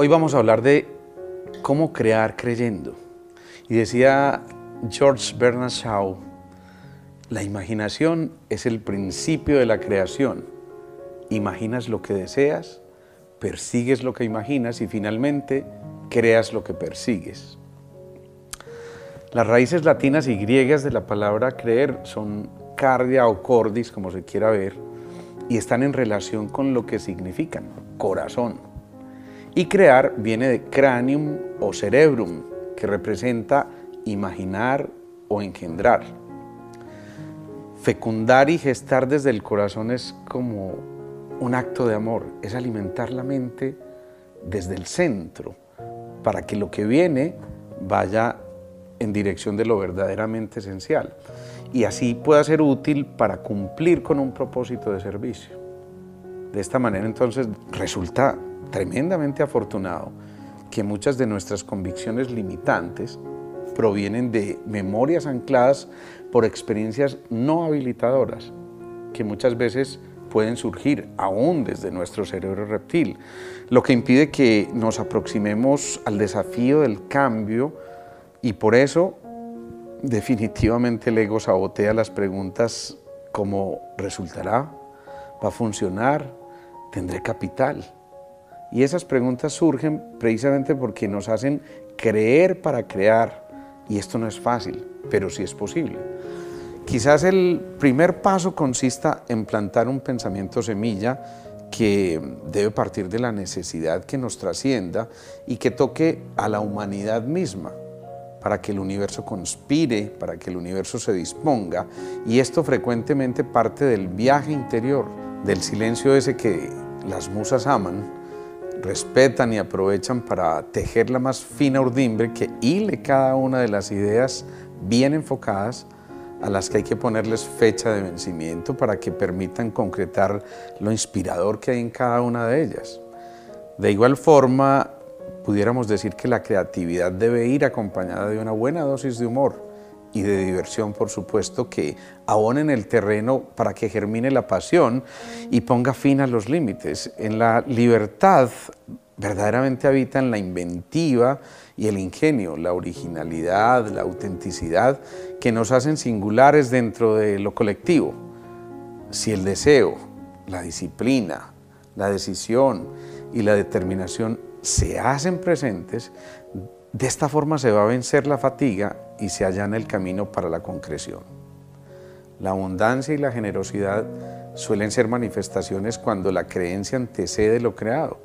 Hoy vamos a hablar de cómo crear creyendo. Y decía George Bernard Shaw, la imaginación es el principio de la creación. Imaginas lo que deseas, persigues lo que imaginas y finalmente creas lo que persigues. Las raíces latinas y griegas de la palabra creer son cardia o cordis, como se quiera ver, y están en relación con lo que significan, corazón. Y crear viene de cranium o cerebrum, que representa imaginar o engendrar. Fecundar y gestar desde el corazón es como un acto de amor, es alimentar la mente desde el centro, para que lo que viene vaya en dirección de lo verdaderamente esencial y así pueda ser útil para cumplir con un propósito de servicio. De esta manera entonces resulta tremendamente afortunado que muchas de nuestras convicciones limitantes provienen de memorias ancladas por experiencias no habilitadoras, que muchas veces pueden surgir aún desde nuestro cerebro reptil, lo que impide que nos aproximemos al desafío del cambio y por eso definitivamente el ego sabotea las preguntas como ¿resultará? ¿Va a funcionar? ¿Tendré capital? Y esas preguntas surgen precisamente porque nos hacen creer para crear y esto no es fácil, pero sí es posible. Quizás el primer paso consista en plantar un pensamiento semilla que debe partir de la necesidad que nos trascienda y que toque a la humanidad misma para que el universo conspire, para que el universo se disponga. Y esto frecuentemente parte del viaje interior, del silencio ese que las musas aman, respetan y aprovechan para tejer la más fina urdimbre que hile cada una de las ideas bien enfocadas a las que hay que ponerles fecha de vencimiento para que permitan concretar lo inspirador que hay en cada una de ellas. De igual forma, pudiéramos decir que la creatividad debe ir acompañada de una buena dosis de humor y de diversión, por supuesto, que abonen el terreno para que germine la pasión y ponga fin a los límites. En la libertad verdaderamente habitan la inventiva y el ingenio, la originalidad, la autenticidad que nos hacen singulares dentro de lo colectivo. Si el deseo, la disciplina, la decisión y la determinación se hacen presentes, de esta forma se va a vencer la fatiga y se allana el camino para la concreción. La abundancia y la generosidad suelen ser manifestaciones cuando la creencia antecede lo creado.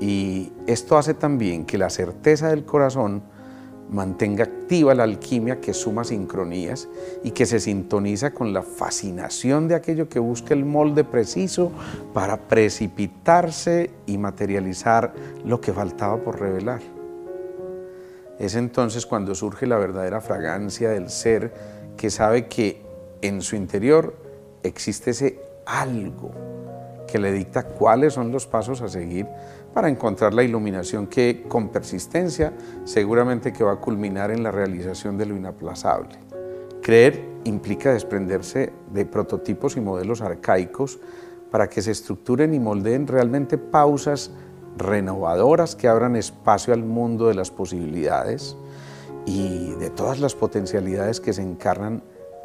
Y esto hace también que la certeza del corazón mantenga activa la alquimia que suma sincronías y que se sintoniza con la fascinación de aquello que busca el molde preciso para precipitarse y materializar lo que faltaba por revelar. Es entonces cuando surge la verdadera fragancia del ser que sabe que en su interior existe ese algo que le dicta cuáles son los pasos a seguir para encontrar la iluminación que con persistencia seguramente que va a culminar en la realización de lo inaplazable. Creer implica desprenderse de prototipos y modelos arcaicos para que se estructuren y moldeen realmente pausas renovadoras que abran espacio al mundo de las posibilidades y de todas las potencialidades que se encarnan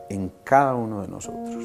en cada uno de nosotros.